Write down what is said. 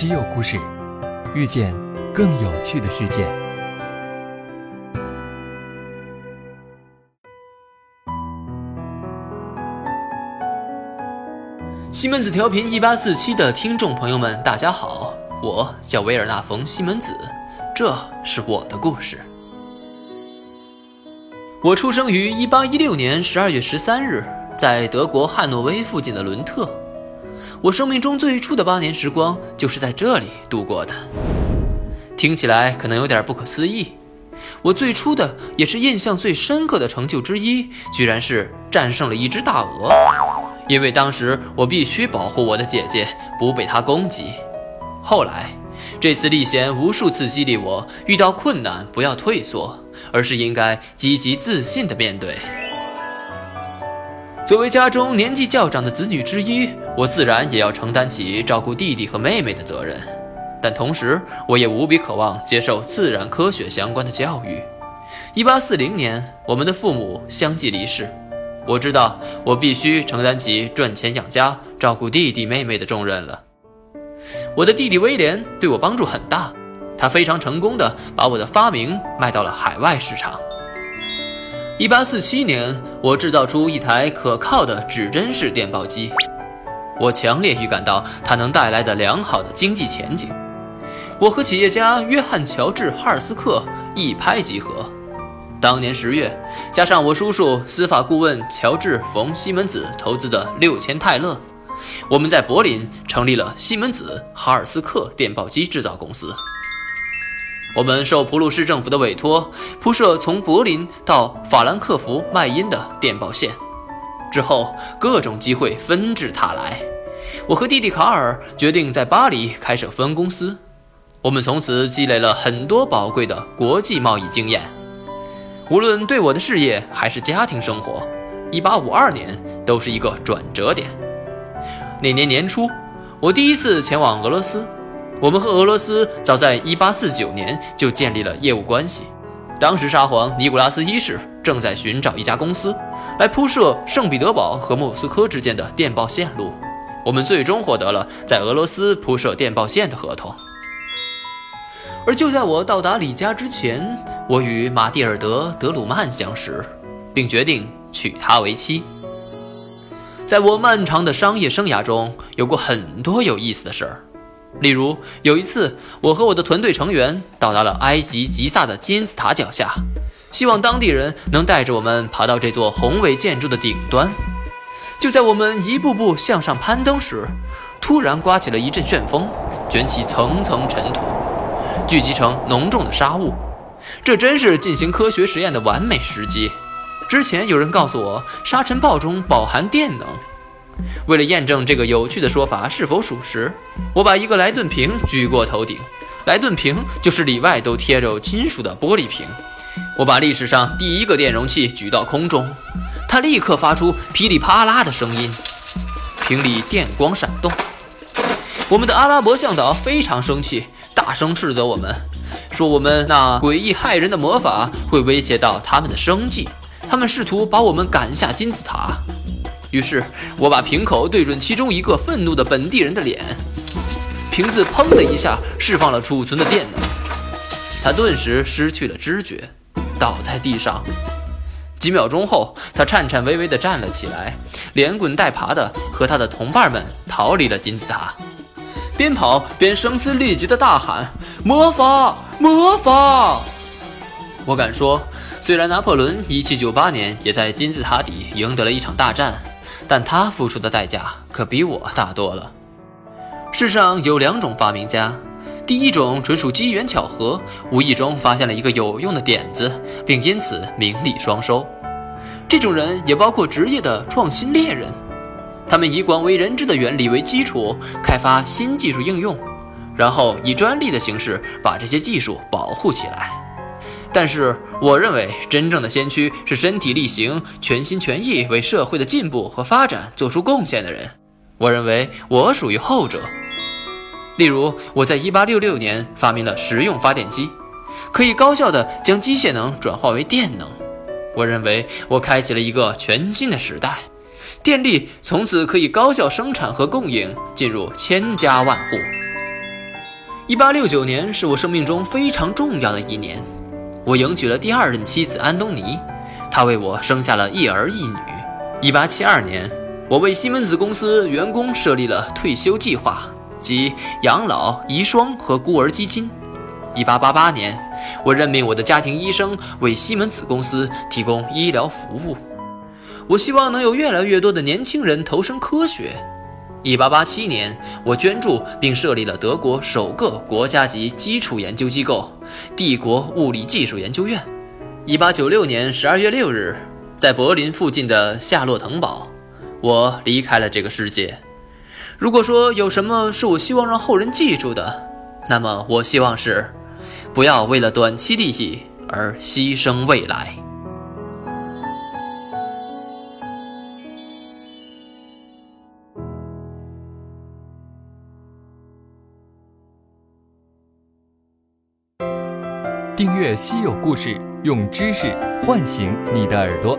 稀有故事，遇见更有趣的世界。西门子调频一八四七的听众朋友们，大家好，我叫维尔纳冯西门子，这是我的故事。我出生于一八一六年十二月十三日，在德国汉诺威附近的伦特。我生命中最初的八年时光就是在这里度过的。听起来可能有点不可思议，我最初的也是印象最深刻的成就之一，居然是战胜了一只大鹅。因为当时我必须保护我的姐姐不被它攻击。后来，这次历险无数次激励我，遇到困难不要退缩，而是应该积极自信地面对。作为家中年纪较长的子女之一，我自然也要承担起照顾弟弟和妹妹的责任。但同时，我也无比渴望接受自然科学相关的教育。一八四零年，我们的父母相继离世，我知道我必须承担起赚钱养家、照顾弟弟妹妹的重任了。我的弟弟威廉对我帮助很大，他非常成功地把我的发明卖到了海外市场。一八四七年，我制造出一台可靠的指针式电报机，我强烈预感到它能带来的良好的经济前景。我和企业家约翰·乔治·哈尔斯克一拍即合。当年十月，加上我叔叔司法顾问乔治·冯·西门子投资的六千泰勒，我们在柏林成立了西门子·哈尔斯克电报机制造公司。我们受普鲁士政府的委托，铺设从柏林到法兰克福麦因的电报线。之后，各种机会纷至沓来。我和弟弟卡尔决定在巴黎开设分公司。我们从此积累了很多宝贵的国际贸易经验。无论对我的事业还是家庭生活，1852年都是一个转折点。那年年初，我第一次前往俄罗斯。我们和俄罗斯早在1849年就建立了业务关系。当时沙皇尼古拉斯一世正在寻找一家公司来铺设圣彼得堡和莫斯科之间的电报线路。我们最终获得了在俄罗斯铺设电报线的合同。而就在我到达李家之前，我与马蒂尔德·德鲁曼相识，并决定娶她为妻。在我漫长的商业生涯中，有过很多有意思的事儿。例如，有一次，我和我的团队成员到达了埃及吉萨的金字塔脚下，希望当地人能带着我们爬到这座宏伟建筑的顶端。就在我们一步步向上攀登时，突然刮起了一阵旋风，卷起层层尘土，聚集成浓重的沙雾。这真是进行科学实验的完美时机。之前有人告诉我，沙尘暴中饱含电能。为了验证这个有趣的说法是否属实，我把一个莱顿瓶举过头顶。莱顿瓶就是里外都贴着金属的玻璃瓶。我把历史上第一个电容器举到空中，它立刻发出噼里啪啦的声音，瓶里电光闪动。我们的阿拉伯向导非常生气，大声斥责我们，说我们那诡异骇人的魔法会威胁到他们的生计，他们试图把我们赶下金字塔。于是我把瓶口对准其中一个愤怒的本地人的脸，瓶子砰的一下释放了储存的电能，他顿时失去了知觉，倒在地上。几秒钟后，他颤颤巍巍地站了起来，连滚带爬地和他的同伴们逃离了金字塔，边跑边声嘶力竭地大喊：“魔法，魔法！”我敢说，虽然拿破仑1798年也在金字塔底赢得了一场大战。但他付出的代价可比我大多了。世上有两种发明家，第一种纯属机缘巧合，无意中发现了一个有用的点子，并因此名利双收。这种人也包括职业的创新猎人，他们以广为人知的原理为基础，开发新技术应用，然后以专利的形式把这些技术保护起来。但是，我认为真正的先驱是身体力行、全心全意为社会的进步和发展做出贡献的人。我认为我属于后者。例如，我在1866年发明了实用发电机，可以高效地将机械能转化为电能。我认为我开启了一个全新的时代，电力从此可以高效生产和供应，进入千家万户。一八六九年是我生命中非常重要的一年，我迎娶了第二任妻子安东尼，她为我生下了一儿一女。一八七二年，我为西门子公司员工设立了退休计划，即养老、遗孀和孤儿基金。一八八八年，我任命我的家庭医生为西门子公司提供医疗服务。我希望能有越来越多的年轻人投身科学。一八八七年，我捐助并设立了德国首个国家级基础研究机构——帝国物理技术研究院。一八九六年十二月六日，在柏林附近的夏洛滕堡，我离开了这个世界。如果说有什么是我希望让后人记住的，那么我希望是：不要为了短期利益而牺牲未来。订阅《稀有故事》，用知识唤醒你的耳朵。